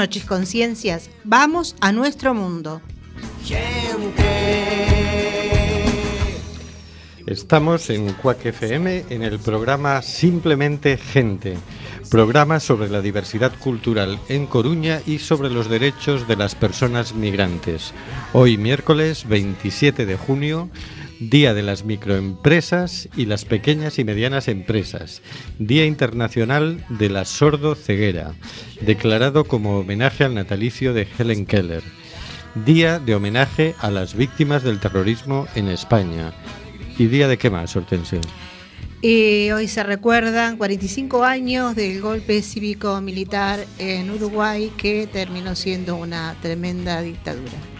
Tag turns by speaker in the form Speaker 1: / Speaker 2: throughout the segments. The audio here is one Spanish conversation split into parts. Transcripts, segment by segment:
Speaker 1: Noches, conciencias. Vamos a nuestro mundo.
Speaker 2: Estamos en Cuac FM en el programa Simplemente Gente, programa sobre la diversidad cultural en Coruña y sobre los derechos de las personas migrantes. Hoy miércoles 27 de junio Día de las microempresas y las pequeñas y medianas empresas. Día Internacional de la Sordo Ceguera, declarado como homenaje al natalicio de Helen Keller. Día de homenaje a las víctimas del terrorismo en España. ¿Y día de qué más, Hortensio?
Speaker 1: Y hoy se recuerdan 45 años del golpe cívico-militar en Uruguay que terminó siendo una tremenda dictadura.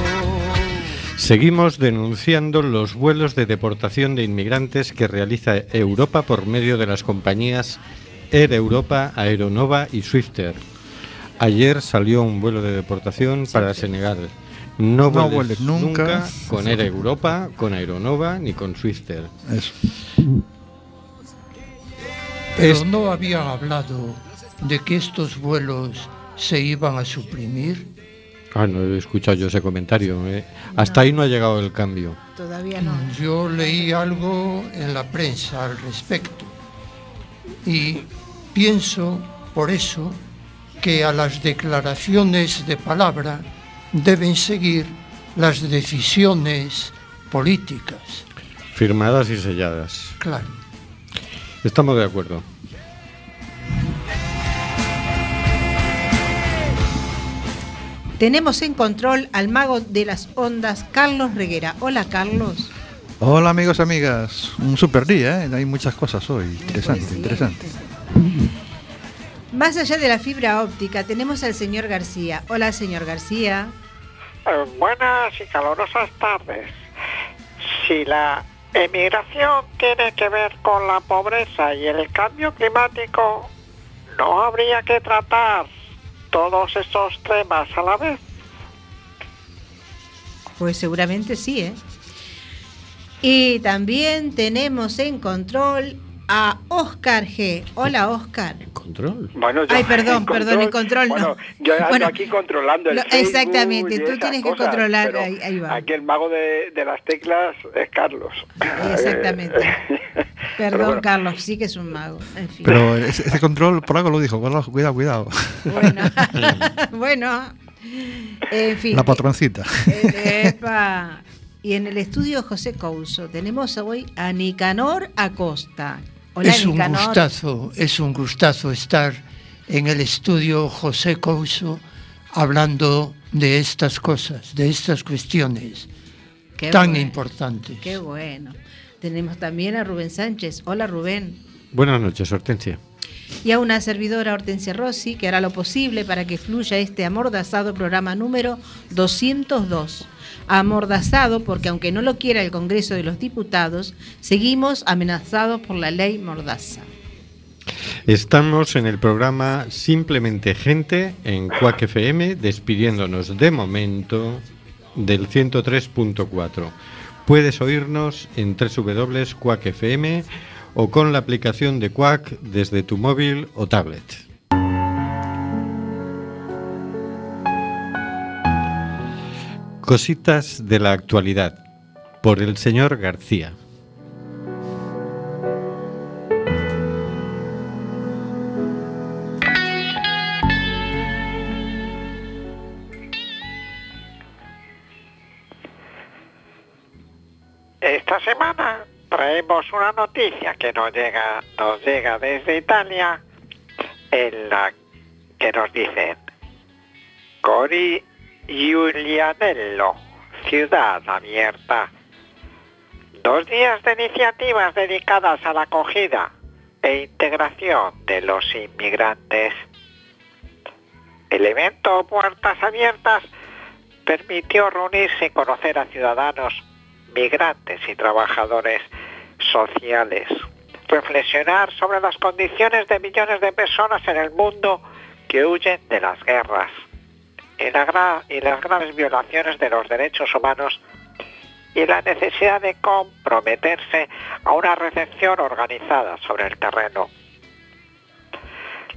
Speaker 2: Seguimos denunciando los vuelos de deportación de inmigrantes que realiza Europa por medio de las compañías Air Europa, Aeronova y Swifter. Ayer salió un vuelo de deportación para Senegal. No, vueles, nunca, con Air Europa, con Aeronova ni con Swifter.
Speaker 3: Eso. Pero no habían hablado de que estos vuelos se iban a suprimir.
Speaker 2: Ah, no he escuchado yo ese comentario. ¿eh? Hasta ahí no ha llegado el cambio.
Speaker 1: Todavía no.
Speaker 3: Yo leí algo en la prensa al respecto y pienso por eso que a las declaraciones de palabra deben seguir las decisiones políticas.
Speaker 2: Firmadas y selladas.
Speaker 3: Claro.
Speaker 2: Estamos de acuerdo.
Speaker 1: Tenemos en control al mago de las ondas, Carlos Reguera. Hola, Carlos.
Speaker 4: Hola, amigos, amigas. Un super día, ¿eh? Hay muchas cosas hoy. Interesante,
Speaker 1: Pues sí.
Speaker 4: interesante.
Speaker 1: Más allá de la fibra óptica, tenemos al señor García. Hola, señor García.
Speaker 5: Eh, buenas y calurosas tardes. Si la emigración tiene que ver con la pobreza y el cambio climático, ¿no habría que tratar todos esos temas a la vez?
Speaker 1: Pues seguramente sí, ¿eh? Y también tenemos en control a Oscar G. Hola, Oscar.
Speaker 2: ¿Control?
Speaker 6: Bueno, yo-
Speaker 1: Ay, perdón,
Speaker 6: en
Speaker 1: perdón, en control no.
Speaker 6: Bueno, yo ando
Speaker 1: Bueno,
Speaker 6: aquí controlando el
Speaker 1: lo- exactamente, tú tienes que controlar, ahí- ahí va.
Speaker 6: Aquí el mago de, de las teclas es Carlos.
Speaker 1: Exactamente.
Speaker 6: Pero
Speaker 1: Perdón,
Speaker 6: bueno,
Speaker 1: Carlos, sí que es un mago. En fin.
Speaker 4: Pero ese, ese control por algo lo dijo. Cuidado, cuidado. cuidado.
Speaker 1: Bueno, bueno. En fin.
Speaker 4: La patroncita.
Speaker 1: Eh, epa. Y en el estudio José Couso tenemos hoy a Nicanor Acosta. Hola,
Speaker 3: es un
Speaker 1: Nicanor.
Speaker 3: gustazo, es un gustazo estar en el estudio José Couso hablando de estas cosas, de estas cuestiones
Speaker 1: Qué
Speaker 3: tan
Speaker 1: bueno,
Speaker 3: importantes.
Speaker 1: Qué bueno. Tenemos también a Rubén Sánchez. Hola, Rubén.
Speaker 2: Buenas noches, Hortensia.
Speaker 1: Y a una servidora Hortensia Rossi, que hará lo posible para que fluya este amordazado programa número 202. Amordazado porque aunque no lo quiera el Congreso de los Diputados, seguimos amenazados por la ley Mordaza.
Speaker 2: Estamos en el programa Simplemente Gente en Cuac FM, despidiéndonos de momento del 103.4. Puedes oírnos en www.cuacfm o con la aplicación de Quack desde tu móvil o tablet. Cositas de la actualidad por el señor García.
Speaker 5: Esta semana traemos una noticia que nos llega, nos llega desde Italia en la que nos dicen Cori Giulianello, ciudad abierta. Dos días de iniciativas dedicadas a la acogida e integración de los inmigrantes. El evento Puertas Abiertas permitió reunirse y conocer a ciudadanos migrantes y trabajadores sociales, reflexionar sobre las condiciones de millones de personas en el mundo que huyen de las guerras y, las graves violaciones de los derechos humanos y la necesidad de comprometerse a una recepción organizada sobre el terreno.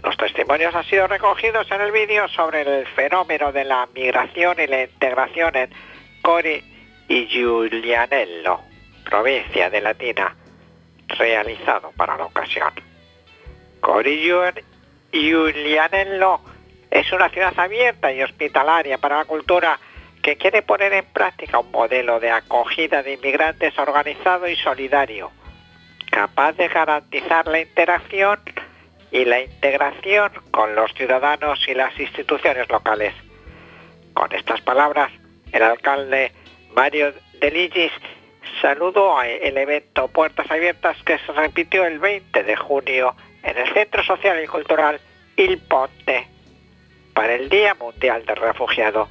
Speaker 5: Los testimonios han sido recogidos en el vídeo sobre el fenómeno de la migración y la integración en Cori y Giulianello, provincia de Latina, realizado para la ocasión. Cori y Giulianello es una ciudad abierta y hospitalaria para la cultura que quiere poner en práctica un modelo de acogida de inmigrantes organizado y solidario, capaz de garantizar la interacción y la integración con los ciudadanos y las instituciones locales. Con estas palabras, el alcalde Mario de Ligis saludó el evento Puertas Abiertas que se repitió el 20 de junio en el Centro Social y Cultural Il Ponte para el Día Mundial del Refugiado,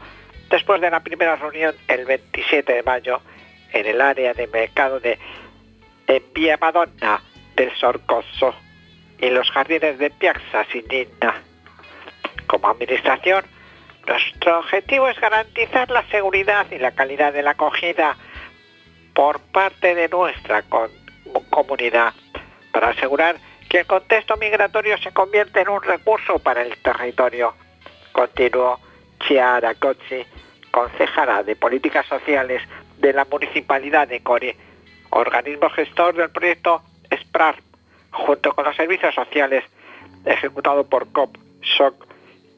Speaker 5: después de la primera reunión el 27 de mayo en el área de mercado de Vía Madonna del Sorcoso y los jardines de Piazza Sininna. Como administración, nuestro objetivo es garantizar la seguridad y la calidad de la acogida por parte de nuestra comunidad para asegurar que el contexto migratorio se convierte en un recurso para el territorio. Continuó Chiara Cozzi, concejala de Políticas Sociales de la Municipalidad de Core, organismo gestor del proyecto SPRAR junto con los servicios sociales ejecutado por COP, SOC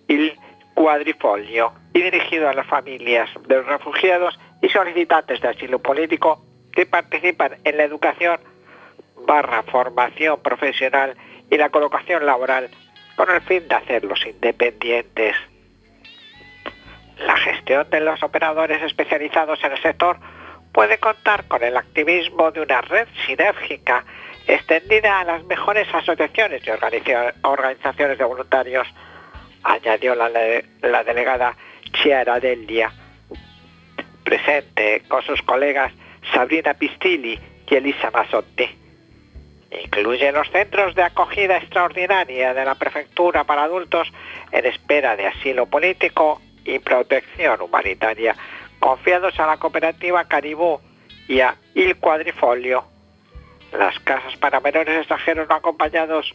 Speaker 5: y Cuadrifolio y dirigido a las familias de los refugiados y solicitantes de asilo político que participan en la educación barra formación profesional y la colocación laboral con el fin de hacerlos independientes. La gestión de los operadores especializados en el sector puede contar con el activismo de una red sinérgica extendida a las mejores asociaciones y organizaciones de voluntarios, añadió la, delegada Chiara Delia, presente con sus colegas Sabrina Pistilli y Elisa Masotti. Incluye los centros de acogida extraordinaria de la prefectura para adultos en espera de asilo político y protección humanitaria, confiados a la cooperativa Caribú y a Il Quadrifolio las casas para menores extranjeros no acompañados,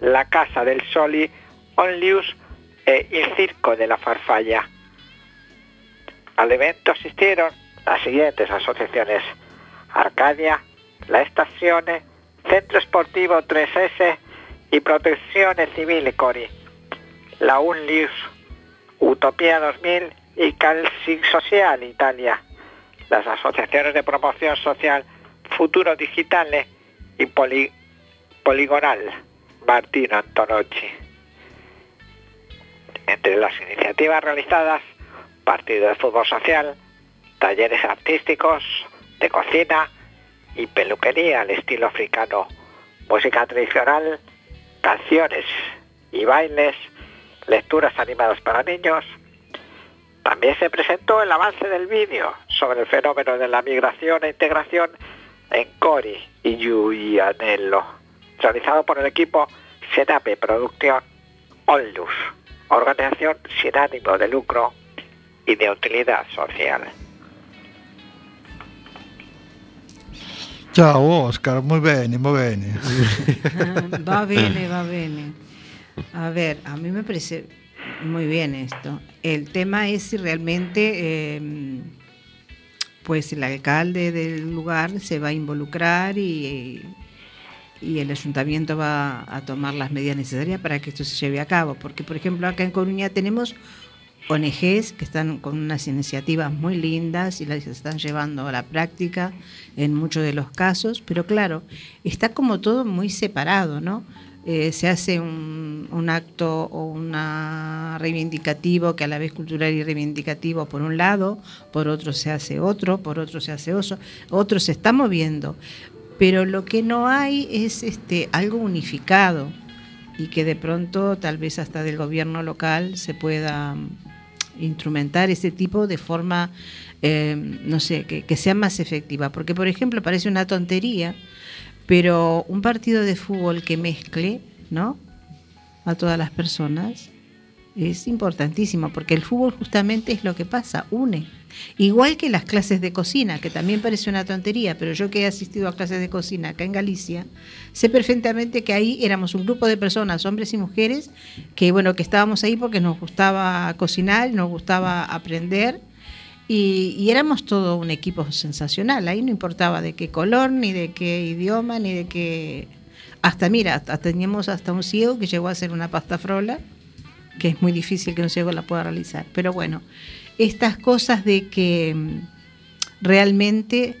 Speaker 5: la Casa del Soli, Onlius e el Circo de la Farfalla. Al evento asistieron las siguientes asociaciones. Arcadia, La Estazione, Centro Esportivo 3S y Protección Civil Cori. La Unlius, Utopía 2000 y Calci Social Italia. Las asociaciones de promoción social Futuro Digitales y poligonal Martín Antonocci. Entre las iniciativas realizadas, partido de fútbol social, talleres artísticos, de cocina y peluquería al estilo africano, música tradicional, canciones y bailes, lecturas animadas para niños. También se presentó el avance del vídeo sobre el fenómeno de la migración e integración en Cori y Giulianello, realizado por el equipo Senape Producción Onlus, organización sin ánimo de lucro y de utilidad social.
Speaker 4: Ciao Oscar, muy bien, muy bien.
Speaker 1: va bien, va bien. A ver, a mí me parece muy bien esto. El tema es si realmente eh, pues el alcalde del lugar se va a involucrar y, y el ayuntamiento va a tomar las medidas necesarias para que esto se lleve a cabo. Porque, por ejemplo, acá en Coruña tenemos ONGs que están con unas iniciativas muy lindas y las están llevando a la práctica en muchos de los casos, pero claro, está como todo muy separado, ¿no? Eh, se hace un, un, acto o una reivindicativo que a la vez cultural y reivindicativo por un lado, por otro se hace otro, por otro se hace otro, otro se está moviendo, pero lo que no hay es este algo unificado y que de pronto tal vez hasta del gobierno local se pueda instrumentar ese tipo de forma, eh, no sé, que, que sea más efectiva. Porque, por ejemplo, parece una tontería, pero un partido de fútbol que mezcle, ¿no? A todas las personas es importantísimo, porque el fútbol justamente es lo que pasa, une. Igual que las clases de cocina, que también parece una tontería, pero yo que he asistido a clases de cocina acá en Galicia, sé perfectamente que ahí éramos un grupo de personas, hombres y mujeres, que bueno, que estábamos ahí porque nos gustaba cocinar, nos gustaba aprender. Y, y éramos todo un equipo sensacional. Ahí no importaba de qué color, ni de qué idioma, ni de qué. Hasta, mira, teníamos hasta un ciego que llegó a hacer una pasta frola, que es muy difícil que un ciego la pueda realizar. Pero bueno, estas cosas de que mm, realmente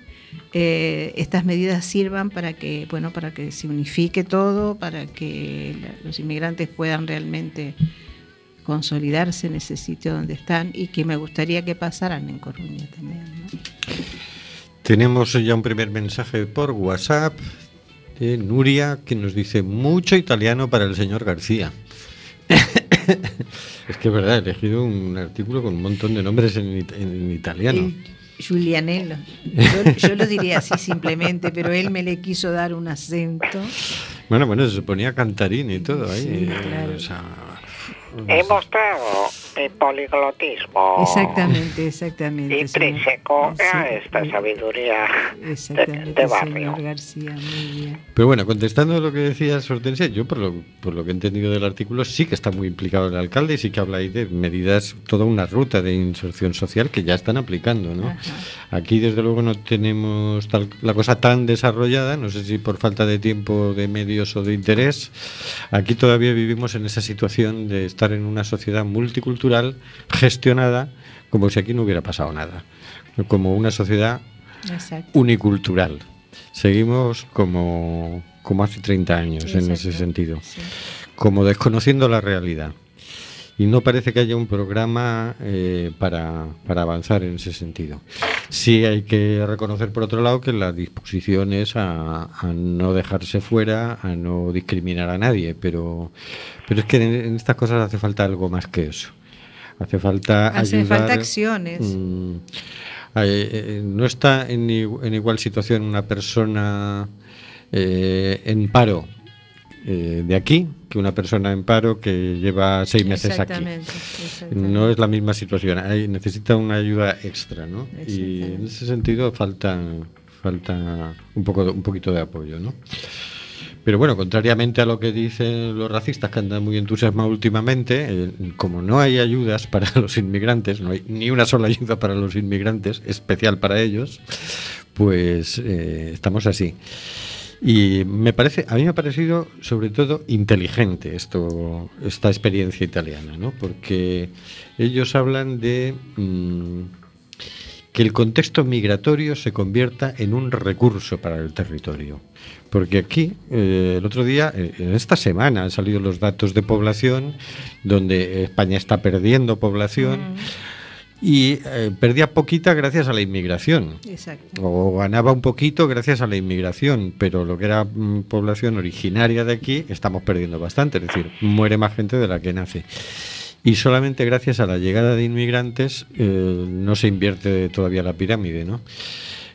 Speaker 1: eh, estas medidas sirvan para que, bueno, para que se unifique todo, para que los inmigrantes puedan realmente consolidarse en ese sitio donde están y que me gustaría que pasaran en Coruña también. ¿no?
Speaker 2: Tenemos ya un primer mensaje por WhatsApp de Nuria que nos dice mucho italiano para el señor García. es que es verdad, he elegido un artículo con un montón de nombres en, it- en italiano.
Speaker 1: El Giulianello. Yo, yo lo diría así simplemente, pero él me le quiso dar un acento.
Speaker 2: Bueno, bueno, se ponía cantarín y todo ahí.
Speaker 1: Sí,
Speaker 2: eh,
Speaker 1: claro.
Speaker 2: o sea,
Speaker 5: He mostrado mi poliglotismo
Speaker 1: Exactamente, exactamente.
Speaker 5: intrínseco a esta sabiduría de,
Speaker 1: Exactamente,
Speaker 5: de barrio.
Speaker 1: señor García, muy bien.
Speaker 2: Pero bueno, contestando a lo que decías, Hortensia, yo por lo, por lo que he entendido del artículo sí que está muy implicado el alcalde y sí que habla ahí de medidas, toda una ruta de inserción social que ya están aplicando, ¿no?
Speaker 1: Ajá.
Speaker 2: Aquí desde luego no tenemos tal- la cosa tan desarrollada, no sé si por falta de tiempo, de medios o de interés. Aquí todavía vivimos en esa situación de estar en una sociedad multicultural gestionada como si aquí no hubiera pasado nada, como una sociedad
Speaker 1: Exacto.
Speaker 2: unicultural. Seguimos como, como hace 30 años en ese sentido,
Speaker 1: Sí.
Speaker 2: como desconociendo la realidad. Y no parece que haya un programa eh, para, para avanzar en ese sentido. Sí hay que reconocer, por otro lado, que la disposición es a, a no dejarse fuera, a no discriminar a nadie, pero, pero es que en, en estas cosas hace falta algo más que eso. Hace falta
Speaker 1: Hace
Speaker 2: ayudar,
Speaker 1: falta acciones.
Speaker 2: Mm, eh, eh, no está en, en igual situación una persona eh, en paro eh, de aquí que una persona en paro que lleva seis meses aquí.
Speaker 1: Exactamente, exactamente.
Speaker 2: No es la misma situación, hay, necesita una ayuda extra, ¿no? Y en
Speaker 1: Exactamente.
Speaker 2: ese sentido falta, falta un, poco, un poquito de apoyo, ¿no? Pero bueno, contrariamente a lo que dicen los racistas que andan muy entusiasmados últimamente, eh, como no hay ayudas para los inmigrantes, no hay ni una sola ayuda para los inmigrantes, especial para ellos, pues eh, estamos así. Y me parece, a mí me ha parecido sobre todo inteligente esto, esta experiencia italiana, ¿no? Porque ellos hablan de mm, que el contexto migratorio se convierta en un recurso para el territorio. Porque aquí, eh, el otro día, eh, en esta semana han salido los datos de población, donde España está perdiendo población y eh, perdía poquita gracias a la inmigración.
Speaker 1: Exacto.
Speaker 2: O ganaba un poquito gracias a la inmigración, pero lo que era mm, población originaria de aquí estamos perdiendo bastante, es decir, muere más gente de la que nace. Y solamente gracias a la llegada de inmigrantes eh, no se invierte todavía la pirámide, ¿no?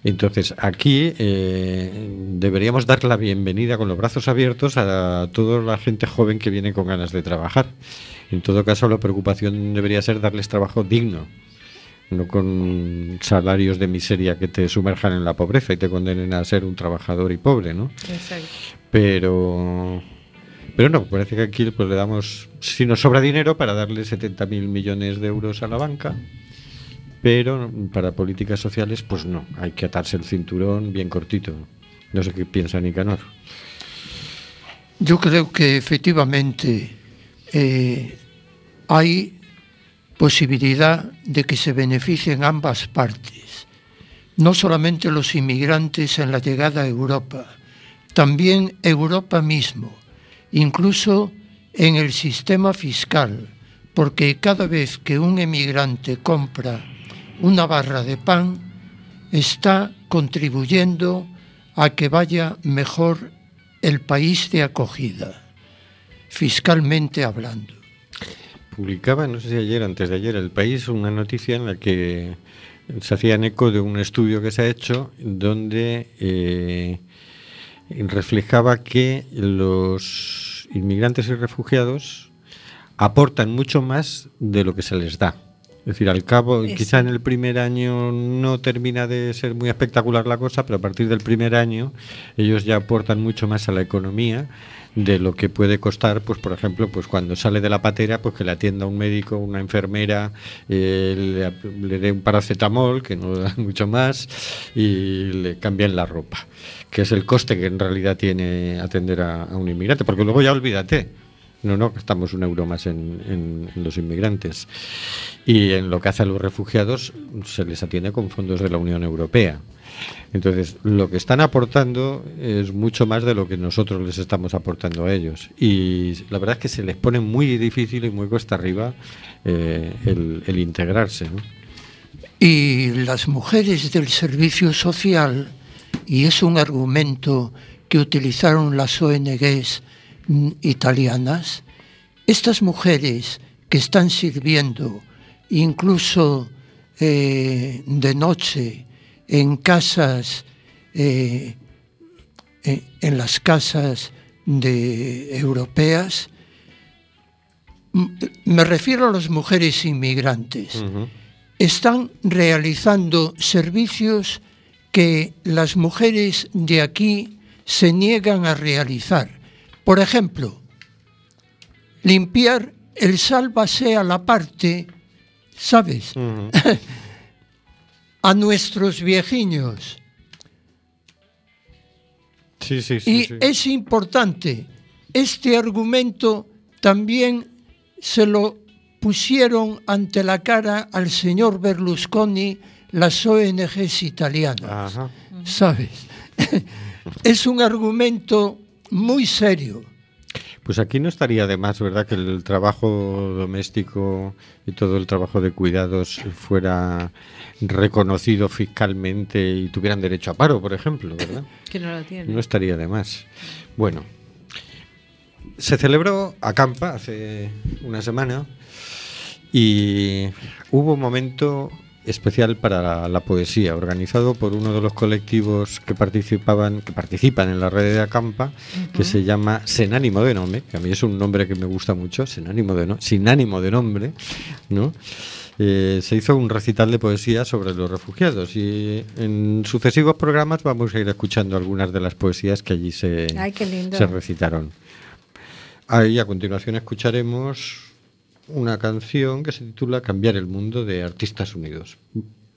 Speaker 2: Entonces, aquí eh, deberíamos dar la bienvenida con los brazos abiertos a toda la gente joven que viene con ganas de trabajar. En todo caso, la preocupación debería ser darles trabajo digno, no con salarios de miseria que te sumerjan en la pobreza y te condenen a ser un trabajador y pobre, ¿no?
Speaker 1: Exacto.
Speaker 2: Pero pero no, parece que aquí pues le damos, si nos sobra dinero para darle 70.000 millones de euros a la banca, pero para políticas sociales pues no, hay que atarse el cinturón bien cortito. No sé qué piensa Nicanor.
Speaker 3: Yo creo que efectivamente eh, hay posibilidad de que se beneficien ambas partes, no solamente los inmigrantes en la llegada a Europa, también Europa mismo, incluso en el sistema fiscal, porque cada vez que un emigrante compra una barra de pan, está contribuyendo a que vaya mejor el país de acogida, fiscalmente hablando.
Speaker 2: Publicaba, no sé si ayer, antes de ayer, el país, una noticia en la que se hacían eco de un estudio que se ha hecho donde eh, reflejaba que los inmigrantes y refugiados aportan mucho más de lo que se les da. Es decir, al cabo,
Speaker 1: Eso.
Speaker 2: quizá en el primer año no termina de ser muy espectacular la cosa, pero a partir del primer año ellos ya aportan mucho más a la economía de lo que puede costar, pues por ejemplo, pues cuando sale de la patera, pues que le atienda un médico, una enfermera, eh, le, le dé un paracetamol, que no da mucho más, y le cambien la ropa, que es el coste que en realidad tiene atender a, a un inmigrante, porque luego ya olvídate, no, no, gastamos un euro más en, los inmigrantes. Y en lo que hace a los refugiados se les atiende con fondos de la Unión Europea. Entonces, lo que están aportando es mucho más de lo que nosotros les estamos aportando a ellos. Y la verdad es que se les pone muy difícil y muy cuesta arriba eh, el, integrarse.
Speaker 3: Y las mujeres del servicio social, y es un argumento que utilizaron las ONGs italianas, estas mujeres que están sirviendo incluso eh, de noche en casas, eh, eh, en las casas de europeas, m- me refiero a las mujeres inmigrantes están realizando servicios que las mujeres de aquí se niegan a realizar. Por ejemplo, limpiar el sálvase a la parte, ¿sabes? A nuestros viejiños.
Speaker 2: Sí, sí, sí.
Speaker 3: Y es importante, este argumento también se lo pusieron ante la cara al señor Berlusconi las ONGs italianas,
Speaker 2: Ajá.
Speaker 3: ¿sabes? es un argumento muy serio.
Speaker 2: Pues aquí no estaría de más, ¿verdad?, que el trabajo doméstico y todo el trabajo de cuidados fuera reconocido fiscalmente y tuvieran derecho a paro, por ejemplo, ¿verdad?
Speaker 1: Que no lo tiene.
Speaker 2: No estaría de más. Bueno, se celebró Acampa hace una semana y hubo un momento especial para la, la poesía, organizado por uno de los colectivos que participaban, que participan en la red de Acampa, que se llama Sin ánimo de nombre, que a mí es un nombre que me gusta mucho, sin ánimo de, no- sin ánimo de nombre, ¿no? Eh, se hizo un recital de poesía sobre los refugiados y en sucesivos programas vamos a ir escuchando algunas de las poesías que allí se,
Speaker 1: Ay,
Speaker 2: se recitaron. Ahí a continuación escucharemos una canción que se titula Cambiar el mundo de Artistas Unidos.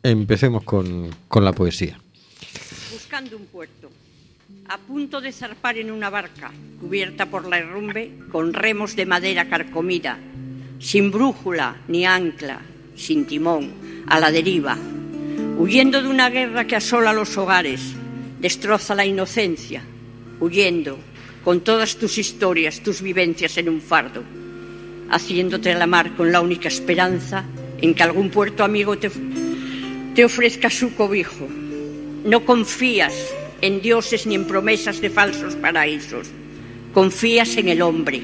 Speaker 2: Empecemos con, con la poesía.
Speaker 7: buscando un puerto, a punto de zarpar en una barca cubierta por la herrumbe con remos de madera carcomida, sin brújula ni ancla, sin timón, a la deriva, huyendo de una guerra que asola los hogares, destroza la inocencia, huyendo con todas tus historias, tus vivencias en un fardo, haciéndote la mar con la única esperanza en que algún puerto amigo te, te ofrezca su cobijo. No confías en dioses ni en promesas de falsos paraísos. Confías en el hombre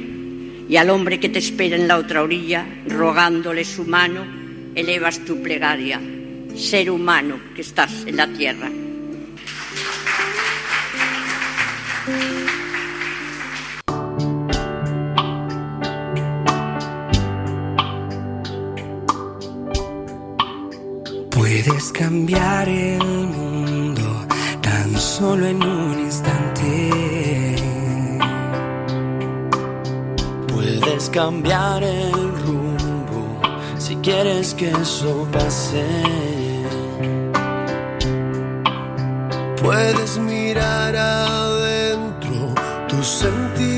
Speaker 7: y al hombre que te espera en la otra orilla, rogándole su mano, elevas tu plegaria. Ser humano que estás en la tierra.
Speaker 8: Puedes cambiar el mundo tan solo en un instante.
Speaker 9: Puedes cambiar el rumbo si quieres que eso pase. Puedes mirar adentro tus sentimientos.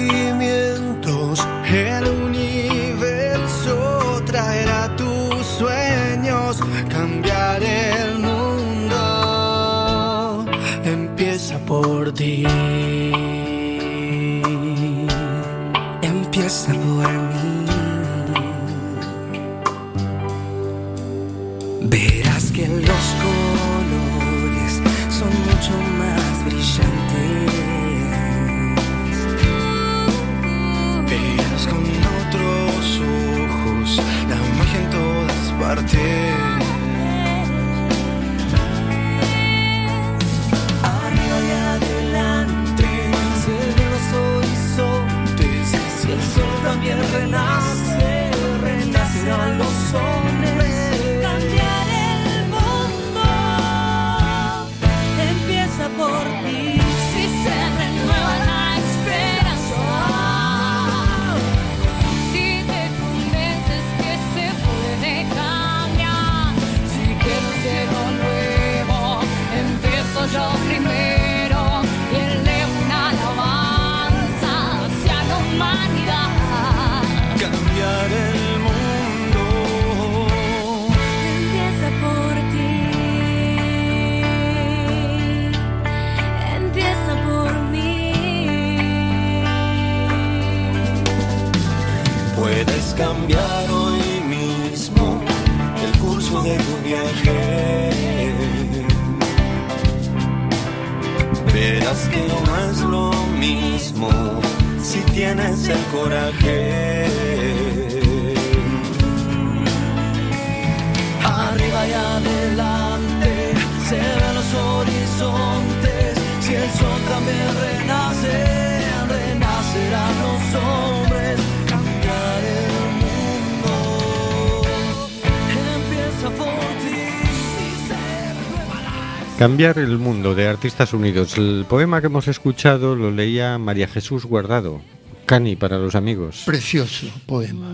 Speaker 9: Cambiar el mundo de
Speaker 2: Artistas Unidos. El poema que hemos escuchado lo leía María Jesús Guardado. Cani para los amigos.
Speaker 3: Precioso poema.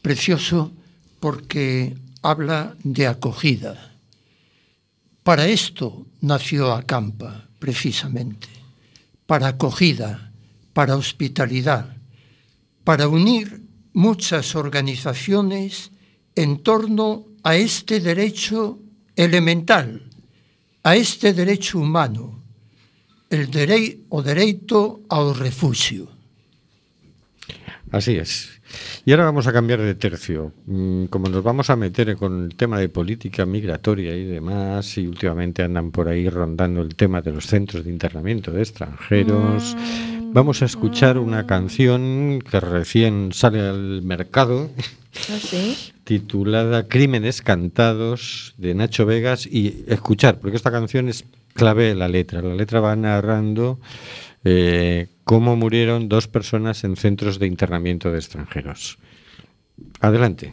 Speaker 3: Precioso porque habla de acogida. Para esto nació Acampa, precisamente. Para acogida, para hospitalidad, para unir muchas organizaciones en torno a este derecho elemental, a este derecho humano, el derei o dereito ao refugio.
Speaker 2: Así es. Y ahora vamos a cambiar de tercio. Mm, Como nos vamos a meter con el tema de política migratoria y demás, y últimamente andan por ahí rondando el tema de los centros de internamiento de extranjeros, vamos a escuchar una canción que recién sale al mercado,
Speaker 1: ¿Ah,
Speaker 2: titulada Crímenes Cantados de Nacho Vegas, y escuchar, porque esta canción es clave de la letra. La letra va narrando eh, cómo murieron dos personas en centros de internamiento de extranjeros. Adelante.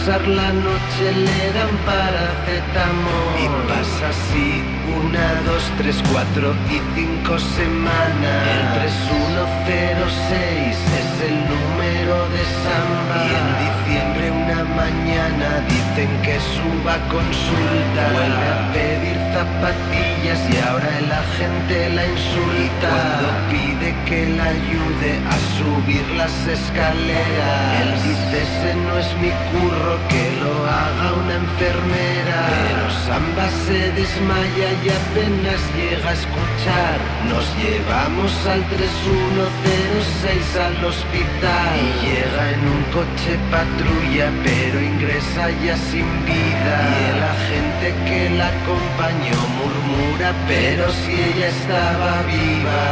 Speaker 10: Pasar la noche le dan paracetamol. Y pasa así una, dos, tres, cuatro y cinco semanas. El 3106 es el número de Samba. Y en diciembre una mañana dicen que suba consulta. Vuelve a pedir zapatillas y ahora el agente la insulta. Cuando pide que la ayude a subir las escaleras. Él dice ese no es mi curro, que lo haga una enfermera Pero Samba se desmaya y apenas llega a escuchar Nos llevamos al 3106 al hospital y llega en un coche patrulla, pero ingresa ya sin vida. Y el agente que la acompañó murmura, pero si ella estaba viva,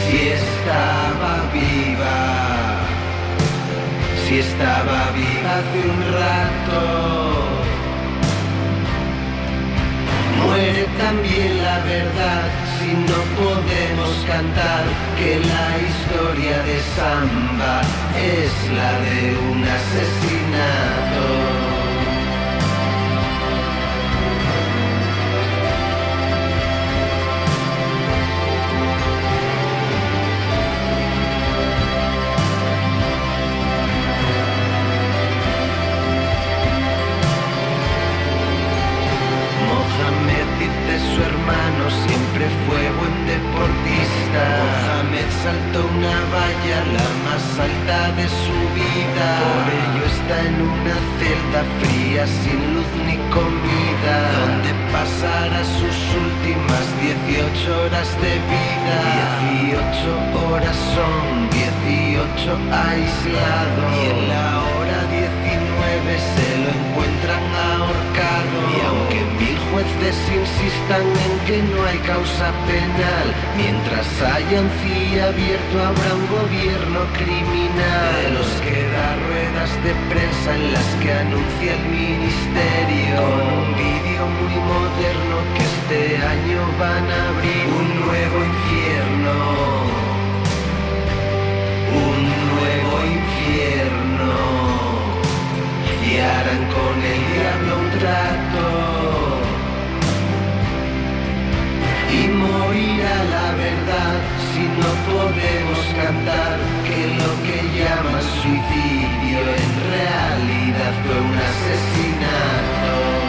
Speaker 10: si estaba viva, si estaba viva hace un rato. Muere también la verdad si no podemos cantar que la historia de Samba es la de un asesinato. Fue buen deportista. Mohamed saltó una valla, la más alta de su vida. Por ello está en una celda fría, sin luz ni comida. Donde pasará sus últimas 18 horas de vida. 18 horas son 18 aislado. Y en la hora 19 se lo encuentran ahorcado. Y aunque mil jueces insistan en que no hay causa penal, mientras haya un abierto habrá un gobierno criminal. De los que da ruedas de prensa en las que anuncia el ministerio. Con un vídeo muy moderno que este año van a abrir un nuevo infierno. Un nuevo infierno harán con el diablo un trato y morirá la verdad si no podemos cantar que lo que llaman suicidio en realidad fue un asesinato.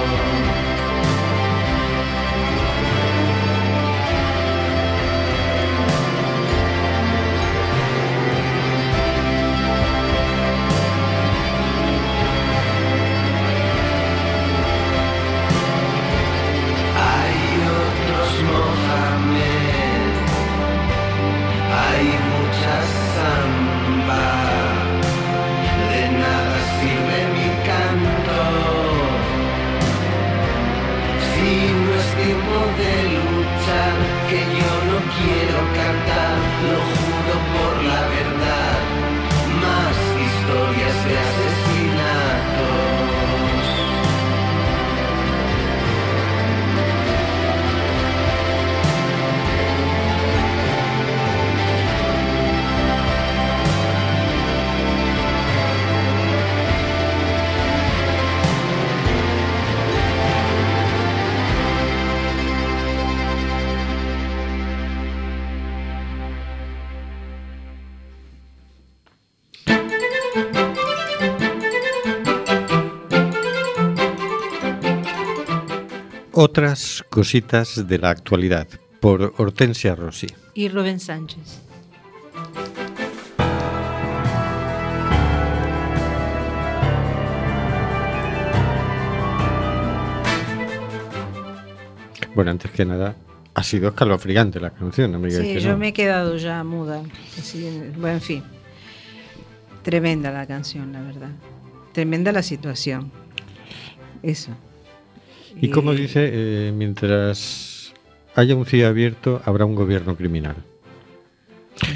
Speaker 10: De luchar, que yo no quiero cantar, lo
Speaker 2: Otras cositas de la actualidad por Hortensia Rossi.
Speaker 1: Y Rubén Sánchez.
Speaker 2: Bueno, antes que nada, ha sido escalofriante la canción, digáis
Speaker 1: Sí, yo
Speaker 2: no.
Speaker 1: me he quedado ya muda. Así, bueno, en fin. Tremenda la canción, la verdad. Tremenda la situación. Eso.
Speaker 2: Y como dice, eh, mientras haya un CIA abierto, habrá un gobierno criminal.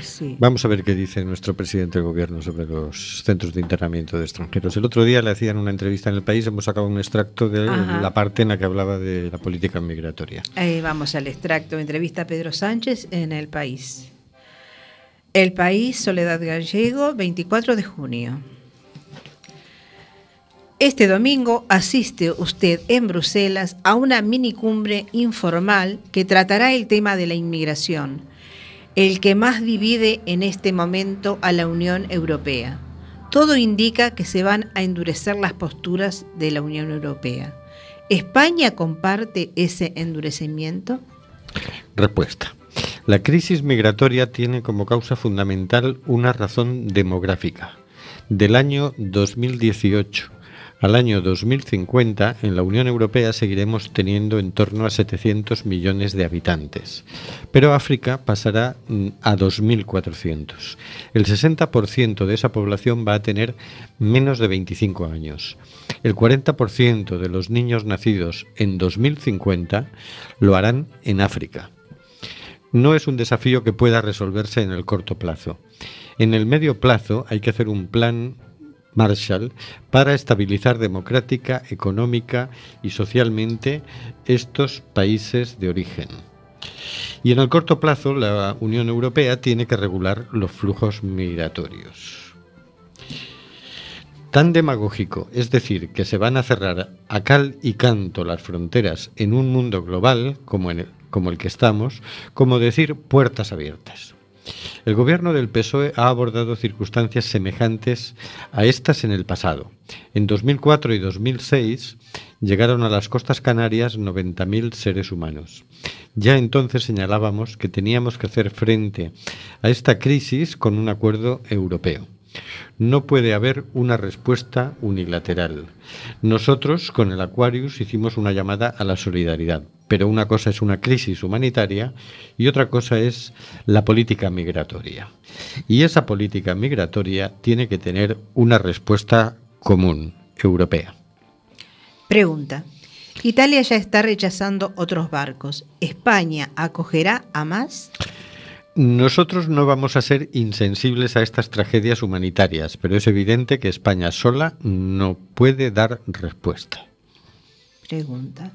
Speaker 1: Sí.
Speaker 2: Vamos a ver qué dice nuestro presidente del gobierno sobre los centros de internamiento de extranjeros. El otro día le hacían una entrevista en el país, hemos sacado un extracto de
Speaker 1: Ajá.
Speaker 2: la parte en la que hablaba de la política migratoria.
Speaker 1: Ahí vamos al extracto. Entrevista a Pedro Sánchez en El País. El País, Soledad Gallego, 24 de junio. Este domingo asiste usted en Bruselas a una minicumbre informal que tratará el tema de la inmigración, el que más divide en este momento a la Unión Europea. Todo indica que se van a endurecer las posturas de la Unión Europea. ¿España comparte ese endurecimiento?
Speaker 2: Respuesta. La crisis migratoria tiene como causa fundamental una razón demográfica. Del año 2018, Al año 2050, en la Unión Europea seguiremos teniendo en torno a 700 millones de habitantes, pero África pasará mm, a 2.400. El 60% de esa población va a tener menos de 25 años. El 40% de los niños nacidos en 2050 lo harán en África. No es un desafío que pueda resolverse en el corto plazo. En el medio plazo hay que hacer un plan Marshall para estabilizar democrática, económica y socialmente estos países de origen. Y en el corto plazo la Unión Europea tiene que regular los flujos migratorios. Tan demagógico, es decir, que se van a cerrar a cal y canto las fronteras en un mundo global como, como el que estamos, como decir puertas abiertas. El gobierno del PSOE ha abordado circunstancias semejantes a estas en el pasado. En 2004 y 2006 llegaron a las costas canarias 90.000 seres humanos. Ya entonces señalábamos que teníamos que hacer frente a esta crisis con un acuerdo europeo. No puede haber una respuesta unilateral. Nosotros, con el Aquarius, hicimos una llamada a la solidaridad, pero una cosa es una crisis humanitaria y otra cosa es la política migratoria. Y esa política migratoria tiene que tener una respuesta común, europea.
Speaker 1: Pregunta. Italia ya está rechazando otros barcos. ¿España acogerá a más?
Speaker 2: Nosotros no vamos a ser insensibles a estas tragedias humanitarias, pero es evidente que España sola no puede dar respuesta.
Speaker 1: Pregunta.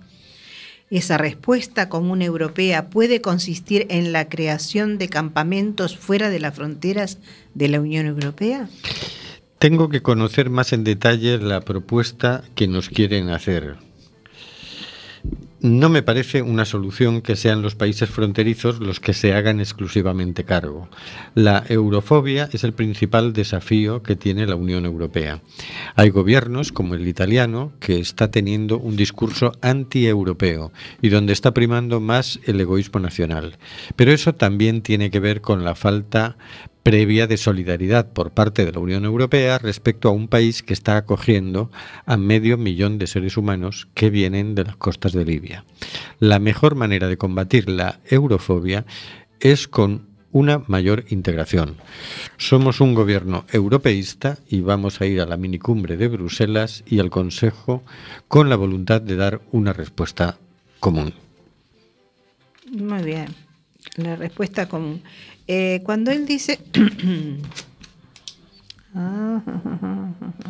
Speaker 1: ¿Esa respuesta común europea puede consistir en la creación de campamentos fuera de las fronteras de la Unión Europea?
Speaker 2: Tengo que conocer más en detalle la propuesta que nos quieren hacer. No me parece una solución que sean los países fronterizos los que se hagan exclusivamente cargo. La eurofobia es el principal desafío que tiene la Unión Europea. Hay gobiernos, como el italiano, que está teniendo un discurso anti-europeo y donde está primando más el egoísmo nacional. Pero eso también tiene que ver con la falta previa de solidaridad por parte de la Unión Europea respecto a un país que está acogiendo a medio millón de seres humanos que vienen de las costas de Libia. La mejor manera de combatir la eurofobia es con una mayor integración. Somos un gobierno europeísta y vamos a ir a la minicumbre de Bruselas y al Consejo con la voluntad de dar una respuesta común.
Speaker 1: Muy bien. La respuesta común. Eh, cuando él dice...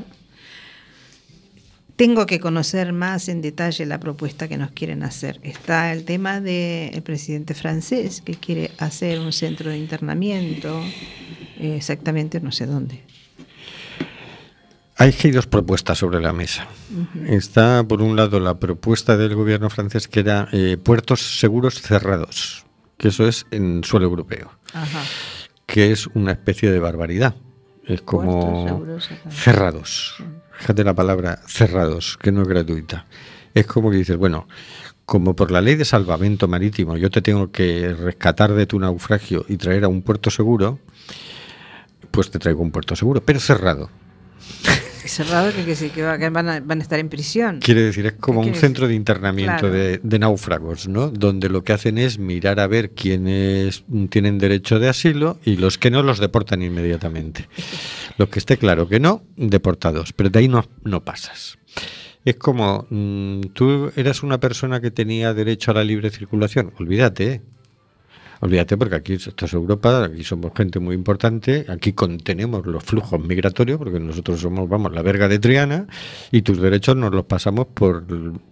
Speaker 1: Tengo que conocer más en detalle la propuesta que nos quieren hacer. Está el tema del presidente francés que quiere hacer un centro de internamiento, eh, exactamente no sé dónde.
Speaker 2: Hay dos propuestas sobre la mesa. Está, por un lado, la propuesta del gobierno francés que era eh, puertos seguros cerrados, que eso es en suelo europeo,
Speaker 1: Ajá.
Speaker 2: que es una especie de barbaridad. Es como
Speaker 1: cerrados.
Speaker 2: cerrados. Fíjate la palabra cerrados, que no es gratuita. Es como que dices, bueno, como por la ley de salvamento marítimo yo te tengo que rescatar de tu naufragio y traer a un puerto seguro, pues te traigo un puerto seguro, pero cerrado.
Speaker 1: Cerrado que, que, que va- que van, a, van a estar en prisión.
Speaker 2: Quiere decir, es como
Speaker 1: ¿Qué
Speaker 2: un centro de internamiento
Speaker 1: Claro.
Speaker 2: de, de náufragos, ¿no? Donde lo que hacen es mirar a ver quiénes tienen derecho de asilo y los que no los deportan inmediatamente. Los que esté claro que no, deportados, pero de ahí no, no pasas. Es como, mm, tú eras una persona que tenía derecho a la libre circulación, olvídate, ¿eh? Olvídate porque aquí esto es Europa, aquí somos gente muy importante, aquí contenemos los flujos migratorios porque nosotros somos, vamos, la verga de Triana y tus derechos nos los pasamos por,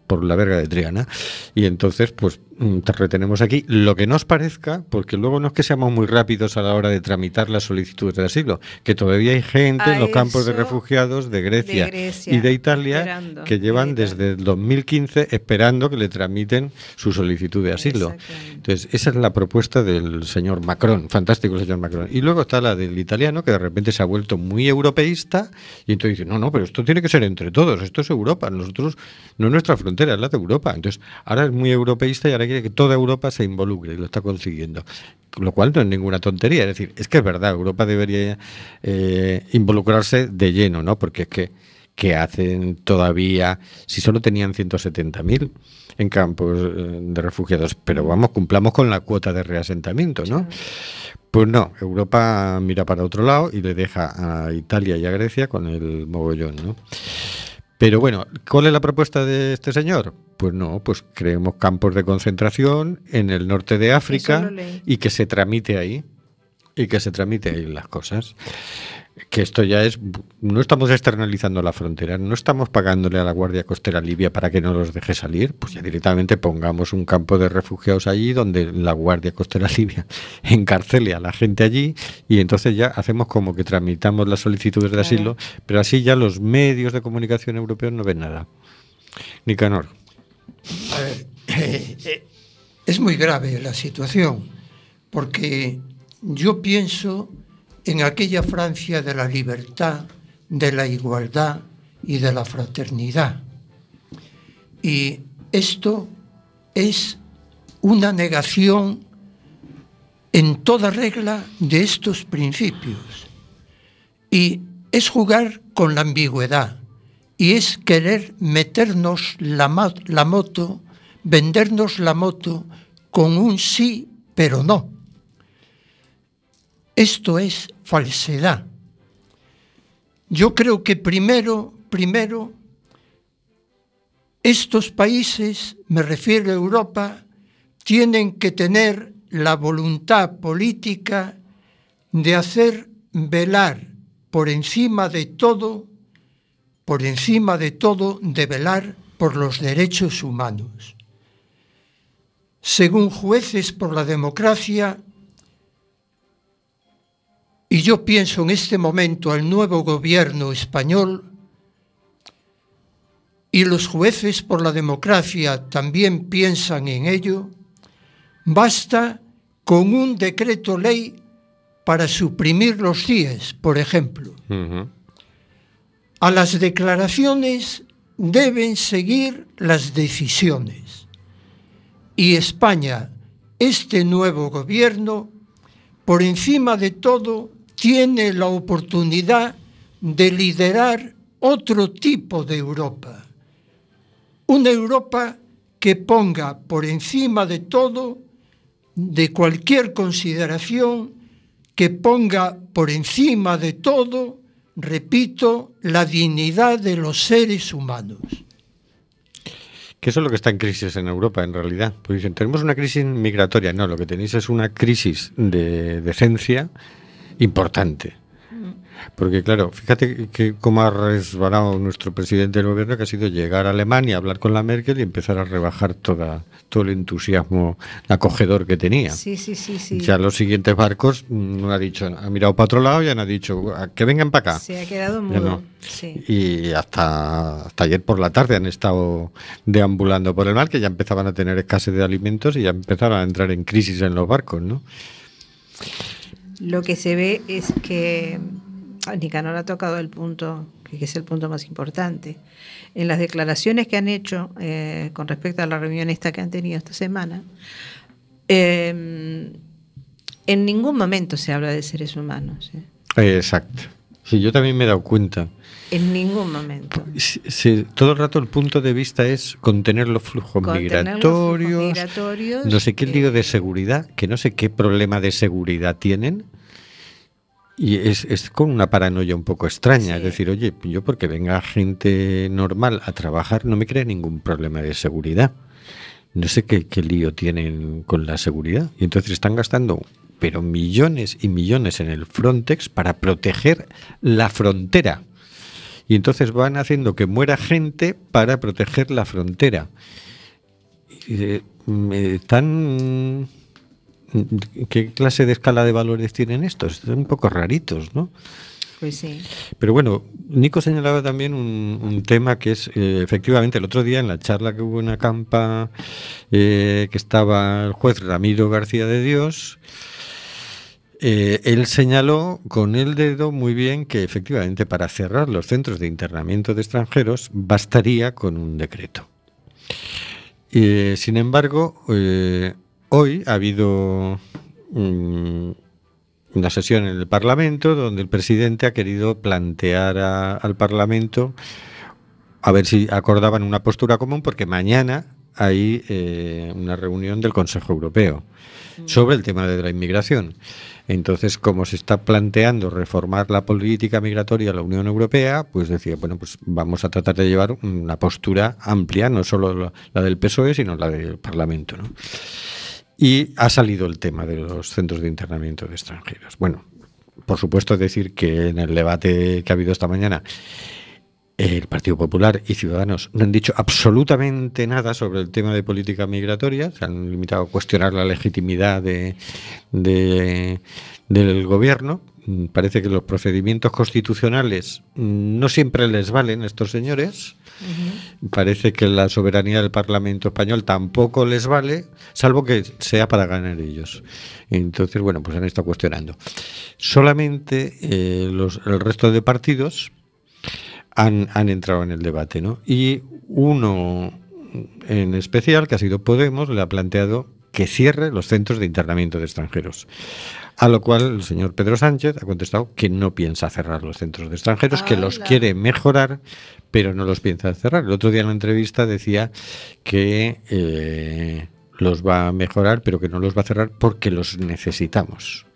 Speaker 2: por la verga de Triana. Y entonces, pues mm, te retenemos aquí lo que nos parezca, porque luego no es que seamos muy rápidos a la hora de tramitar las solicitudes de asilo, que todavía hay gente
Speaker 1: A
Speaker 2: en los campos de refugiados de Grecia,
Speaker 1: de Grecia,
Speaker 2: y de Italia
Speaker 1: esperando,
Speaker 2: que llevan desde el 2015 esperando que le tramiten su solicitud de asilo. Entonces, esa es la propuesta del señor Macron, fantástico el señor Macron. Y luego está la del italiano, que de repente se ha vuelto muy europeísta, y entonces dice, no, no, pero esto tiene que ser entre todos, esto es Europa, nosotros, no es nuestra frontera, es la de Europa. Entonces, ahora es muy europeísta y ahora quiere que toda Europa se involucre, y lo está consiguiendo. Lo cual no es ninguna tontería, es decir, es que es verdad, Europa debería eh, involucrarse de lleno, ¿no? Porque es que que hacen todavía, si solo tenían 170.000 en campos eh, de refugiados, pero vamos, cumplamos con la cuota de reasentamiento, ¿no? Pues no, Europa mira para otro lado y le deja a Italia y a Grecia con el mogollón, ¿no? Pero bueno, ¿cuál es la propuesta de este señor? Pues no, pues creemos campos de concentración en el norte de África y que se tramite ahí. Y que se tramite ahí las cosas. Que esto ya es. No estamos externalizando la frontera, no estamos pagándole a la Guardia Costera Libia para que no los deje salir. Pues ya directamente pongamos un campo de refugiados allí donde la Guardia Costera Libia encarcele a la gente allí y entonces ya hacemos como que tramitamos las solicitudes de asilo, pero así ya los medios de comunicación europeos no ven nada. Nicanor.
Speaker 3: A ver, eh, eh, es muy grave la situación, porque yo pienso en aquella Francia de la libertad, de la igualdad y de la fraternidad. Y esto es una negación en toda regla de estos principios. Y es jugar con la ambigüedad y es querer meternos la, moto, vendernos la moto con un sí, pero no. Esto es falsedad. Yo creo que primero, primero, estos países, me refiero a Europa, tienen que tener la voluntad política de hacer velar por encima de todo, por encima de todo, de velar por los derechos humanos. Según jueces por la democracia, y yo pienso en este momento al nuevo gobierno español, y los jueces por la democracia también piensan en ello, basta con un decreto ley para suprimir los CIES, por ejemplo. A las declaraciones deben seguir las decisiones. Y España, este nuevo gobierno, por encima de todo, tiene la oportunidad de liderar otro tipo de Europa. Una Europa que ponga por encima de todo, de cualquier consideración, que ponga por encima de todo, repito, la dignidad de los seres humanos.
Speaker 2: Que eso es lo que está en crisis en Europa, en realidad. Pues dicen, tenemos una crisis migratoria. No, lo que tenéis es una crisis de decencia importante. Porque claro, fíjate que cómo ha resbalado nuestro presidente del gobierno, que ha sido llegar a Alemania, hablar con la Merkel y empezar a rebajar toda, todo el entusiasmo acogedor que tenía.
Speaker 1: Sí, sí, sí, sí.
Speaker 2: Ya los siguientes barcos mm, no ha dicho, ha mirado para otro lado y ya no ha dicho "A que vengan para acá.
Speaker 1: Se ha quedado mudo.
Speaker 2: no.
Speaker 1: Sí.
Speaker 2: Y hasta, hasta ayer por la tarde han estado deambulando por el mar, que ya empezaban a tener escasez de alimentos y ya empezaron a entrar en crisis en los barcos, ¿no?
Speaker 1: Lo que se ve es que ah, Nicanor ha tocado el punto, que es el punto más importante. En las declaraciones que han hecho eh, con respecto a la reunión esta que han tenido esta semana, eh, en ningún momento se habla de seres humanos. ¿eh?
Speaker 2: Exacto. Sí, yo también me he dado cuenta.
Speaker 1: En ningún momento.
Speaker 2: Sí, todo el rato el punto de vista es contener los flujos
Speaker 1: Contener los flujos
Speaker 2: migratorios, no sé qué
Speaker 1: eh,
Speaker 2: lío de seguridad, que no sé qué problema de seguridad tienen. Y es, es con una paranoia un poco extraña. Es decir, oye, yo porque venga gente normal a trabajar no me crea ningún problema de seguridad. No sé qué, qué lío tienen con la seguridad. Y entonces están gastando, pero millones y millones en el Frontex para proteger la frontera. Y entonces van haciendo que muera gente para proteger la frontera. Eh, están... ¿Qué clase de escala de valores tienen estos? Son un poco raritos, ¿no?
Speaker 1: Pues sí.
Speaker 2: Pero bueno, Nico señalaba también un, un tema que es, eh, efectivamente, el otro día en la charla que hubo en Acampa, eh, que estaba el juez Ramiro García de Dios, eh, él señaló con el dedo muy bien que efectivamente para cerrar los centros de internamiento de extranjeros bastaría con un decreto. Eh, sin embargo, eh, hoy ha habido mm, una sesión en el Parlamento donde el presidente ha querido plantear a- al Parlamento a ver si acordaban una postura común, porque mañana hay eh, una reunión del Consejo Europeo sobre el tema de la inmigración. Entonces, como se está planteando reformar la política migratoria de la Unión Europea, pues decía, bueno, pues vamos a tratar de llevar una postura amplia, no solo la- del PSOE, sino la del Parlamento. ¿no? Y ha salido el tema de los centros de internamiento de extranjeros. Bueno, por supuesto decir que en el debate que ha habido esta mañana el Partido Popular y Ciudadanos no han dicho absolutamente nada sobre el tema de política migratoria, se han limitado a cuestionar la legitimidad de, de- del gobierno. Mm, Parece que los procedimientos constitucionales no siempre les valen a estos señores. Parece que la soberanía del Parlamento español tampoco les vale, salvo que sea para ganar ellos. Entonces, bueno, pues han estado cuestionando. Solamente eh, los, el resto de partidos han, han entrado en el debate, ¿no? Y uno en especial, que ha sido Podemos, le ha planteado que cierre los centros de internamiento de extranjeros. A lo cual el señor Pedro Sánchez ha contestado que no piensa cerrar los centros de extranjeros, que los quiere mejorar, pero no los piensa cerrar. El otro día en la entrevista decía que eh, los va a mejorar, pero que no los va a cerrar porque los necesitamos.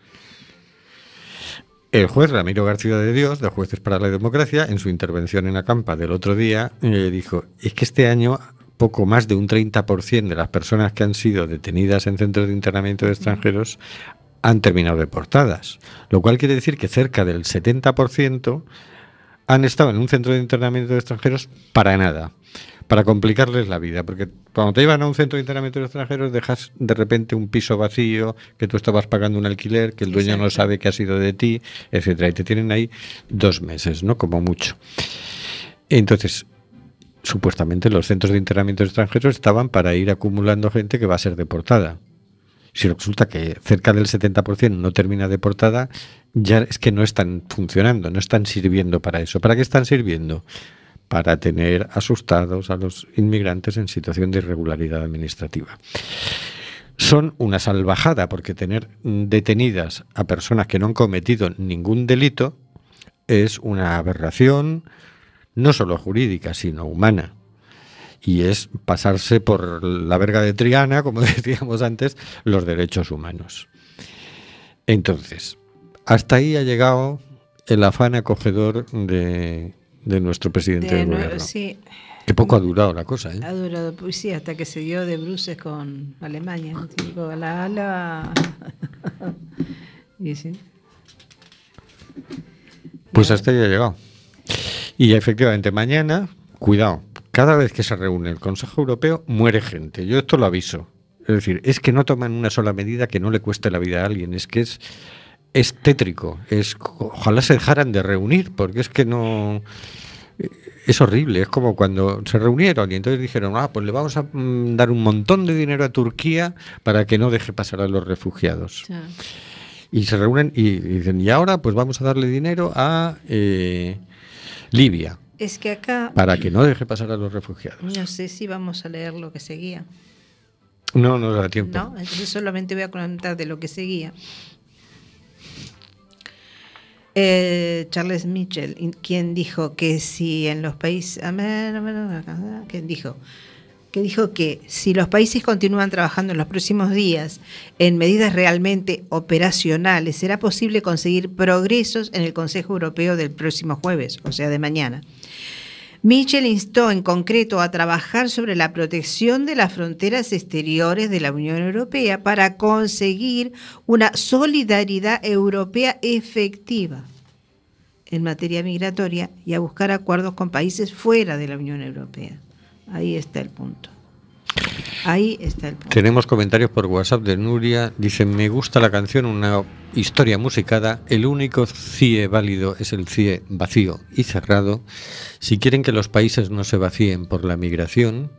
Speaker 2: El juez Ramiro García de Dios, de Jueces para la Democracia, en su intervención en la campa del otro día, eh, dijo, es que este año poco más de un 30% de las personas que han sido detenidas en centros de internamiento de extranjeros han terminado deportadas, lo cual quiere decir que cerca del 70% han estado en un centro de internamiento de extranjeros para nada, para complicarles la vida, porque cuando te llevan a un centro de internamiento de extranjeros dejas de repente un piso vacío, que tú estabas pagando un alquiler, que el dueño no sabe que ha sido de ti, etcétera, y te tienen ahí dos meses, ¿no? Como mucho. Entonces, supuestamente los centros de internamiento de extranjeros estaban para ir acumulando gente que va a ser deportada. Si resulta que cerca del 70% no termina deportada, ya es que no están funcionando, no están sirviendo para eso. ¿Para qué están sirviendo? Para tener asustados a los inmigrantes en situación de irregularidad administrativa. Son una salvajada porque tener detenidas a personas que no han cometido ningún delito es una aberración no solo jurídica, sino humana y es pasarse por la verga de Triana, como decíamos antes, los derechos humanos. Entonces, hasta ahí ha llegado el afán acogedor de, de nuestro presidente
Speaker 1: De
Speaker 2: del gobierno.
Speaker 1: sí,
Speaker 2: Que poco ha durado la cosa, ¿eh?
Speaker 1: ha durado, pues sí, hasta que se dio de bruces con Alemania. ¿no? La ala. y sí.
Speaker 2: Pues hasta ahí ha llegado. Y efectivamente, mañana, cuidado, cada vez que se reúne el Consejo Europeo, muere gente. Yo esto lo aviso. Es decir, es que no toman una sola medida que no le cueste la vida a alguien. Es que es, es tétrico. Es, ojalá se dejaran de reunir, porque es que no. Es horrible, es como cuando se reunieron y entonces dijeron, ah, pues le vamos a mm, dar un montón de dinero a Turquía para que no deje pasar a los refugiados.
Speaker 1: Ya.
Speaker 2: Y se reúnen y, y dicen, y ahora pues vamos a darle dinero a eh, Libia
Speaker 1: Es que acá.
Speaker 2: para que no deje pasar a los refugiados.
Speaker 1: No sé si vamos a leer lo que seguía.
Speaker 2: No, no da tiempo.
Speaker 1: No, entonces solamente voy a comentar de lo que seguía. Eh, Charles Mitchell, quien dijo que si en los países, quien dijo que dijo que si los países continúan trabajando en los próximos días en medidas realmente operacionales, será posible conseguir progresos en el Consejo Europeo del próximo jueves, o sea, de mañana. Mitchell instó en concreto a trabajar sobre la protección de las fronteras exteriores de la Unión Europea para conseguir una solidaridad europea efectiva en materia migratoria y a buscar acuerdos con países fuera de la Unión Europea. Ahí está el punto.
Speaker 2: Tenemos comentarios por WhatsApp de Nuria. Dice, me gusta la canción, una historia musicada. El único CIE válido es el CIE vacío y cerrado. Si quieren que los países no se vacíen por la migración,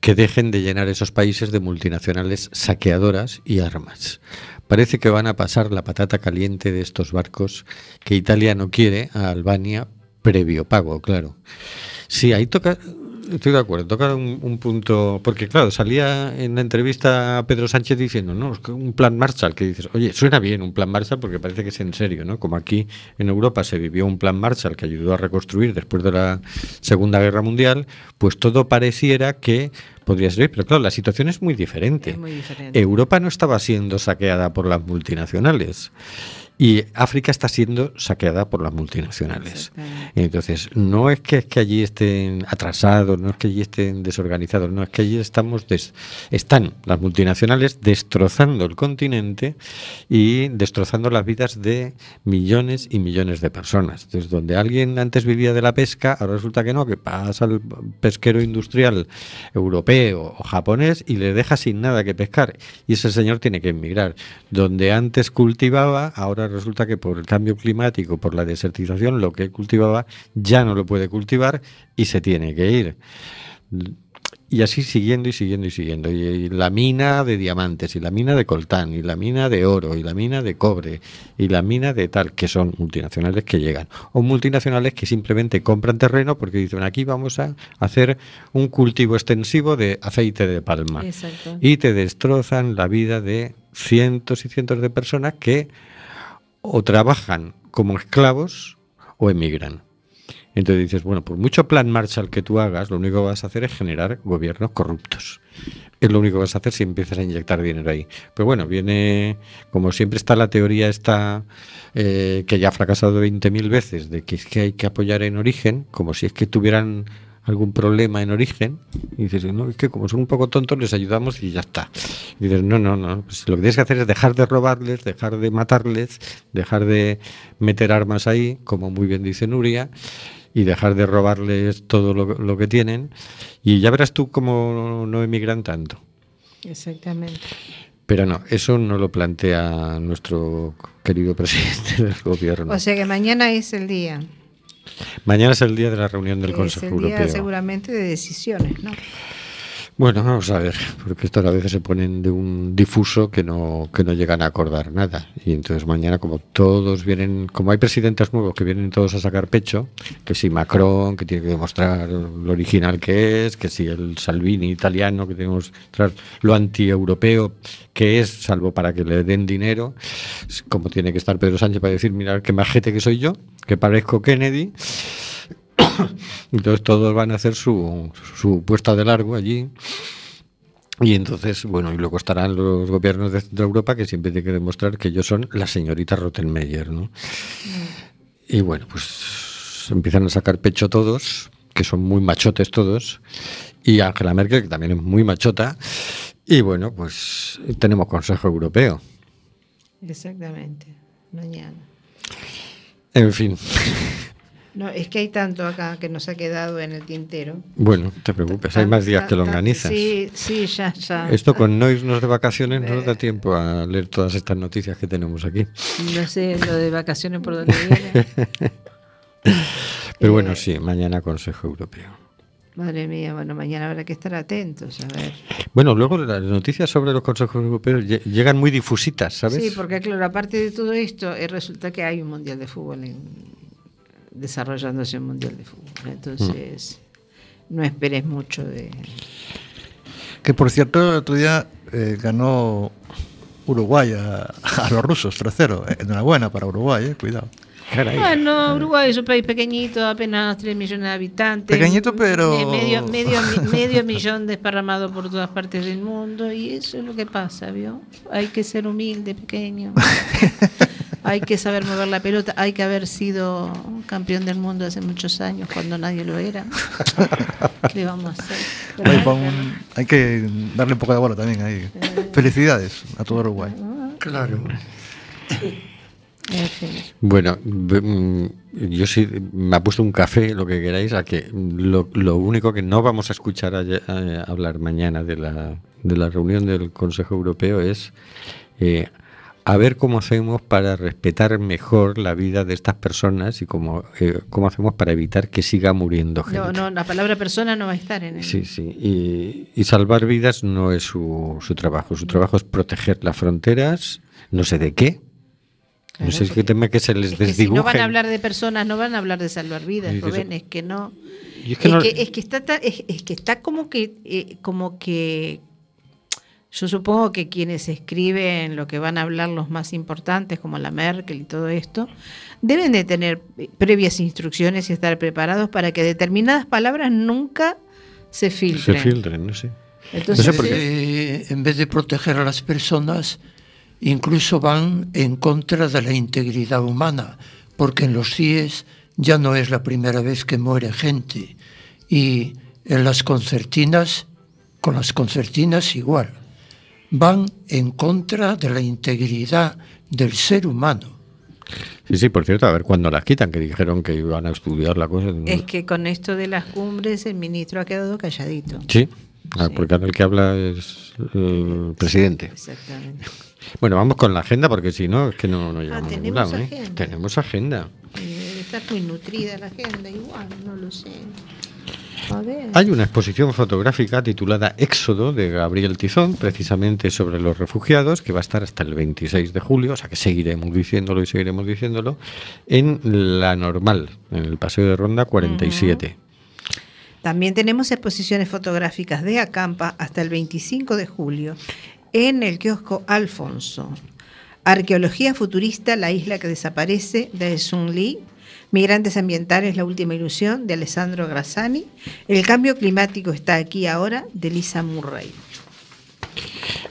Speaker 2: que dejen de llenar esos países de multinacionales saqueadoras y armas. Parece que van a pasar la patata caliente de estos barcos que Italia no quiere a Albania previo pago, claro. Sí, ahí toca estoy de acuerdo. Toca un, un punto. Porque, claro, salía en la entrevista a Pedro Sánchez diciendo, no, un plan Marshall, que dices, oye, suena bien un plan Marshall porque parece que es en serio, ¿no? Como aquí en Europa se vivió un plan Marshall que ayudó a reconstruir después de la Segunda Guerra Mundial, pues todo pareciera que podría servir. Pero, claro, la situación es muy diferente.
Speaker 1: Es muy diferente.
Speaker 2: Europa no estaba siendo saqueada por las multinacionales. Y África está siendo saqueada por las multinacionales. Entonces, no es que, es que allí estén atrasados, no es que allí estén desorganizados, no es que allí estamos des- están las multinacionales destrozando el continente y destrozando las vidas de millones y millones de personas. Entonces, donde alguien antes vivía de la pesca, ahora resulta que no, que pasa al pesquero industrial europeo o japonés y le deja sin nada que pescar. Y ese señor tiene que emigrar. Donde antes cultivaba, ahora resulta que por el cambio climático, por la desertización, lo que cultivaba ya no lo puede cultivar y se tiene que ir. Y así siguiendo y siguiendo y siguiendo. Y, y la mina de diamantes, y la mina de coltán, y la mina de oro, y la mina de cobre, y la mina de tal, que son multinacionales que llegan. O multinacionales que simplemente compran terreno porque dicen aquí vamos a hacer un cultivo extensivo de aceite de palma.
Speaker 1: Exacto.
Speaker 2: Y te destrozan la vida de cientos y cientos de personas que o trabajan como esclavos o emigran. Entonces dices, bueno, por mucho plan Marshall que tú hagas, lo único que vas a hacer es generar gobiernos corruptos. Es lo único que vas a hacer si empiezas a inyectar dinero ahí. Pero bueno, viene, como siempre está la teoría esta, eh, que ya ha fracasado 20.000 veces, de que es que hay que apoyar en origen, como si es que tuvieran algún problema en origen, y dices, no, es que como son un poco tontos les ayudamos y ya está. Y dices, no, no, no, pues lo que tienes que hacer es dejar de robarles, dejar de matarles, dejar de meter armas ahí, como muy bien dice Nuria, y dejar de robarles todo lo, lo que tienen, y ya verás tú cómo no emigran tanto.
Speaker 1: Exactamente.
Speaker 2: Pero no, eso no lo plantea nuestro querido presidente del gobierno.
Speaker 1: O sea que mañana es el día.
Speaker 2: Mañana es el día de la reunión del
Speaker 1: es
Speaker 2: Consejo
Speaker 1: el día
Speaker 2: Europeo.
Speaker 1: seguramente de decisiones, ¿no?
Speaker 2: Bueno, vamos a ver, porque estos a veces se ponen de un difuso que no, que no llegan a acordar nada. Y entonces mañana, como todos vienen, como hay presidentes nuevos que vienen todos a sacar pecho, que si Macron, que tiene que demostrar lo original que es, que si el Salvini italiano, que tiene que demostrar lo anti-europeo que es, salvo para que le den dinero, como tiene que estar Pedro Sánchez para decir, mirad qué majete que soy yo, que parezco Kennedy. Entonces todos van a hacer su, su puesta de largo allí. Y entonces, bueno, y luego estarán los gobiernos de Centro Europa que siempre tienen que demostrar que ellos son la señorita Rottenmeier, ¿no? Y bueno, pues empiezan a sacar pecho todos, que son muy machotes todos, y Angela Merkel, que también es muy machota. Y bueno, pues tenemos Consejo Europeo.
Speaker 1: Exactamente. Mañana.
Speaker 2: En fin,
Speaker 1: No, es que hay tanto acá que nos ha quedado en el tintero.
Speaker 2: bueno, no te preocupes, hay más días que lo organizas.
Speaker 1: Sí, sí, ya, ya.
Speaker 2: Esto con no irnos de vacaciones no nos da tiempo a leer todas estas noticias que tenemos aquí.
Speaker 1: No sé lo de vacaciones por dónde viene.
Speaker 2: Pero bueno, sí, mañana Consejo Europeo.
Speaker 1: Madre mía, bueno, mañana habrá que estar atentos, a ver.
Speaker 2: Bueno, luego las noticias sobre los consejos europeos lle- llegan muy difusitas, ¿sabes?
Speaker 1: Sí, porque claro, aparte de todo esto, eh, resulta que hay un mundial de fútbol en- desarrollándose un mundial de fútbol. Entonces, no esperes mucho de.
Speaker 4: Que por cierto, el otro día eh, ganó Uruguay a, a los rusos 3-0. Eh, Enhorabuena para Uruguay, eh, cuidado.
Speaker 1: Bueno, Uruguay es un país pequeñito, apenas 3 millones de habitantes.
Speaker 4: Pequeñito, pero-
Speaker 1: Me- Medio, medio, medio millón desparramado por todas partes del mundo, y eso es lo que pasa, ¿vio? Hay que ser humilde, pequeño. hay que saber mover la pelota, hay que haber sido campeón del mundo hace muchos años cuando nadie lo era. ¿Qué vamos a hacer?
Speaker 4: Hay, un- que darle un poco de bola también ahí. Felicidades a todo Uruguay.
Speaker 3: Claro.
Speaker 2: Bueno, mm, yo sí me ha puesto un café, lo que queráis, a que lo, lo único que no vamos a escuchar a, a hablar mañana de la, de la reunión del Consejo Europeo es eh, a ver cómo hacemos para respetar mejor la vida de estas personas y cómo, eh, cómo hacemos para evitar que siga muriendo gente.
Speaker 1: No, no, la palabra persona no va a estar en el.
Speaker 2: Sí, sí. Y, y salvar vidas no es su, su trabajo. Su trabajo es proteger las fronteras, no sé de qué. no sé qué tema que se les
Speaker 1: Es que si no van a hablar de personas, no van a hablar de salvar vidas, Rubén, es que no.
Speaker 2: Es que
Speaker 1: es,
Speaker 2: no-
Speaker 1: que, es que está es, es que está como que eh, como que yo supongo que quienes escriben lo que van a hablar los más importantes como la Merkel y todo esto deben de tener previas instrucciones y estar preparados para que determinadas palabras nunca se
Speaker 2: se
Speaker 1: filtren.
Speaker 2: filtren, no sé.
Speaker 1: Entonces,
Speaker 2: No sé por qué.
Speaker 3: Eh, en vez de proteger a las personas, incluso van en contra de la integridad humana, porque en los CIES ya no es la primera vez que muere gente. Y en las concertinas, con las concertinas igual, van en contra de la integridad del ser humano.
Speaker 2: Sí, sí, por cierto, a ver cuándo las quitan, que dijeron que iban a estudiar la cosa.
Speaker 1: es que con esto de las cumbres el ministro ha quedado calladito.
Speaker 2: Sí, ah, porque ahora el que habla es el presidente.
Speaker 1: Exactamente.
Speaker 2: Bueno, vamos con la agenda, porque si no, es que no, no llegamos a ningún ¿eh?
Speaker 1: agenda.
Speaker 2: Tenemos agenda.
Speaker 1: Eh, Debe estar muy nutrida la agenda, igual, no lo sé.
Speaker 2: Hay una exposición fotográfica titulada Éxodo de Gabriel Tizón, precisamente sobre los refugiados, que va a estar hasta el 26 de julio, o sea que seguiremos diciéndolo y seguiremos diciéndolo, en La Normal, en el Paseo de Ronda 47.
Speaker 1: También tenemos exposiciones fotográficas de Acampa hasta el 25 de julio en el kiosco Alfonso. Arqueología futurista, la isla que desaparece, de Sun Lee. Migrantes ambientales, la última ilusión, de Alessandro Grassani. El cambio climático está aquí ahora, de Lisa Murray.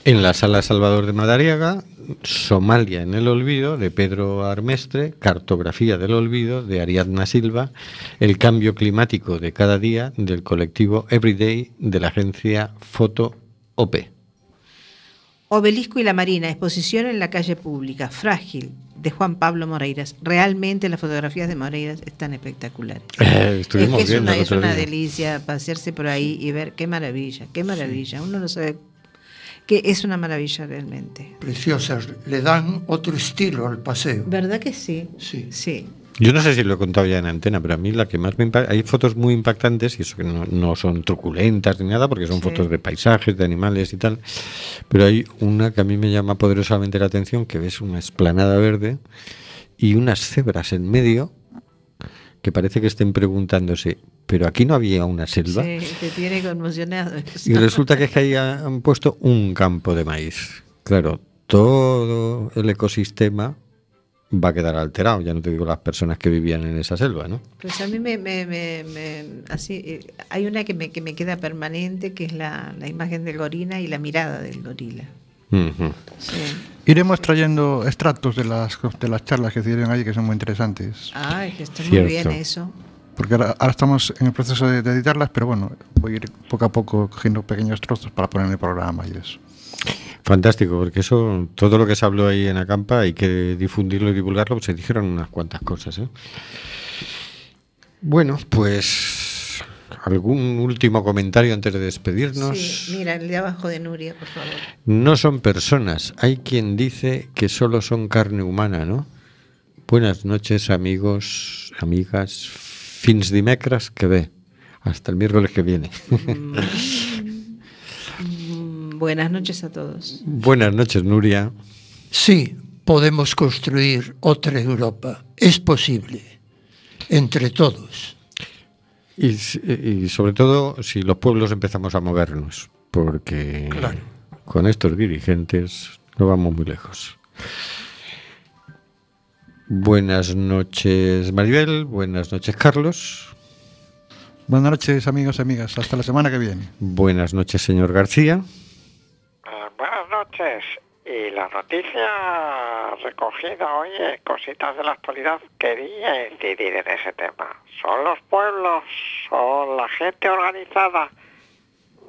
Speaker 2: En la Sala Salvador de Madariaga, Somalia en el olvido, de Pedro Armestre, Cartografía del olvido, de Ariadna Silva, El cambio climático de cada día, del colectivo Everyday, de la agencia Foto OP.
Speaker 1: Obelisco y la Marina, exposición en la calle pública, Frágil, de Juan Pablo Moreiras. Realmente las fotografías de Moreiras están espectaculares.
Speaker 2: Eh, estuvimos
Speaker 1: es que es
Speaker 2: viendo
Speaker 1: una, es delicia pasearse por ahí y ver qué maravilla, qué maravilla. Uno no sabe que es una maravilla realmente.
Speaker 3: Preciosas, le dan otro estilo al paseo.
Speaker 1: ¿Verdad que sí?
Speaker 3: Sí.
Speaker 1: Sí.
Speaker 2: Yo no sé si lo he contado ya en antena, pero a mí la que más me impacta, hay fotos muy impactantes y eso que no, no son truculentas ni nada, porque son
Speaker 1: Sí.
Speaker 2: fotos de paisajes, de animales y tal, pero hay una que a mí me llama poderosamente la atención, que ves una esplanada verde y unas cebras en medio que parece que estén preguntándose, pero aquí no había una selva.
Speaker 1: Sí, te tiene conmocionado. eso.
Speaker 2: Y resulta que es que ahí han puesto un campo de maíz. Claro, todo el ecosistema va a quedar alterado, ya no te digo las personas que vivían en esa selva, ¿no?
Speaker 1: Pues a mí me, me- me- me- así, eh, hay una que me, que me queda permanente, que es la, la imagen del gorila y la mirada del gorila. Sí.
Speaker 4: Iremos trayendo extractos de las, de las charlas que se dieron allí, que son muy interesantes.
Speaker 1: Ay, que está
Speaker 2: Cierto.
Speaker 1: muy bien eso.
Speaker 4: Porque ahora, ahora estamos en el proceso de, de editarlas, pero bueno, voy a ir poco a poco cogiendo pequeños trozos para poner en el programa y eso.
Speaker 2: Fantástico, porque eso, todo lo que se habló ahí en Acampa, hay que difundirlo y divulgarlo, pues se dijeron unas cuantas cosas. ¿eh? Bueno, pues algún último comentario antes de despedirnos.
Speaker 1: Sí, mira, el de abajo de Nuria, por favor.
Speaker 2: No son personas. Hay quien dice que solo son carne humana, ¿no? Buenas noches, amigos, amigas. Fins dimecres que ve. Hasta el miércoles que viene.
Speaker 1: Mm, Buenas noches a todos.
Speaker 2: Buenas noches, Nuria.
Speaker 3: Sí, podemos construir otra Europa. Es posible. Entre todos.
Speaker 2: Y, y sobre todo si los pueblos empezamos a movernos, porque
Speaker 3: Claro.
Speaker 2: con estos dirigentes no vamos muy lejos. Buenas noches, Maribel. Buenas noches, Carlos.
Speaker 4: Buenas noches, amigos y amigas. Hasta la semana que viene.
Speaker 2: Buenas noches, señor García.
Speaker 5: Buenas noches. Y la noticia recogida hoy en Cositas de la Actualidad quería incidir en ese tema. ¿Son los pueblos, son la gente organizada,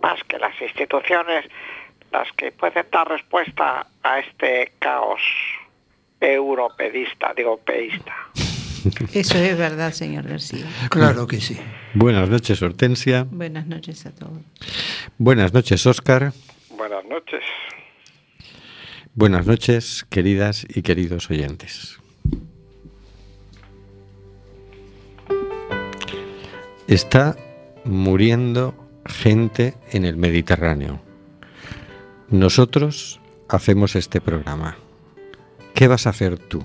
Speaker 5: más que las instituciones, las que pueden dar respuesta a este caos europedista, digo, peísta?
Speaker 1: Eso es verdad, señor García.
Speaker 3: Claro que sí.
Speaker 2: Buenas noches, Hortensia.
Speaker 1: Buenas noches a todos.
Speaker 2: Buenas noches, Óscar.
Speaker 6: Buenas noches.
Speaker 2: Buenas noches, queridas y queridos oyentes. Está muriendo gente en el Mediterráneo. Nosotros hacemos este programa. ¿Qué vas a hacer tú?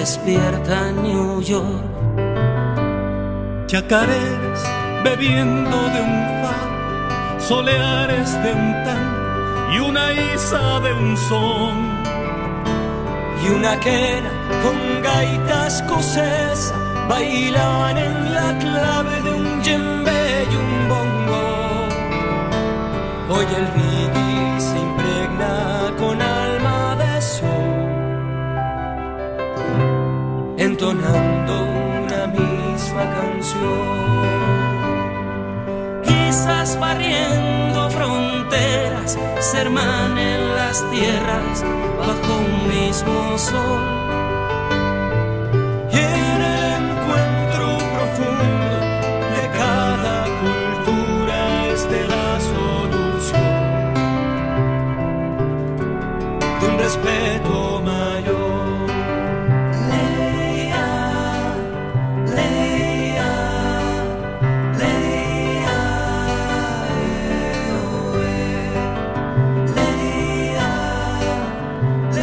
Speaker 8: despierta New York.
Speaker 11: Chacareras bebiendo de un far, soleares de un tan y una isa de un son.
Speaker 8: Y una quena con gaitas escocesa bailan en la clave de un djembe y un bongo. Hoy el reggae entonando una misma canción. Quizás barriendo fronteras, se hermanen las tierras bajo un mismo sol.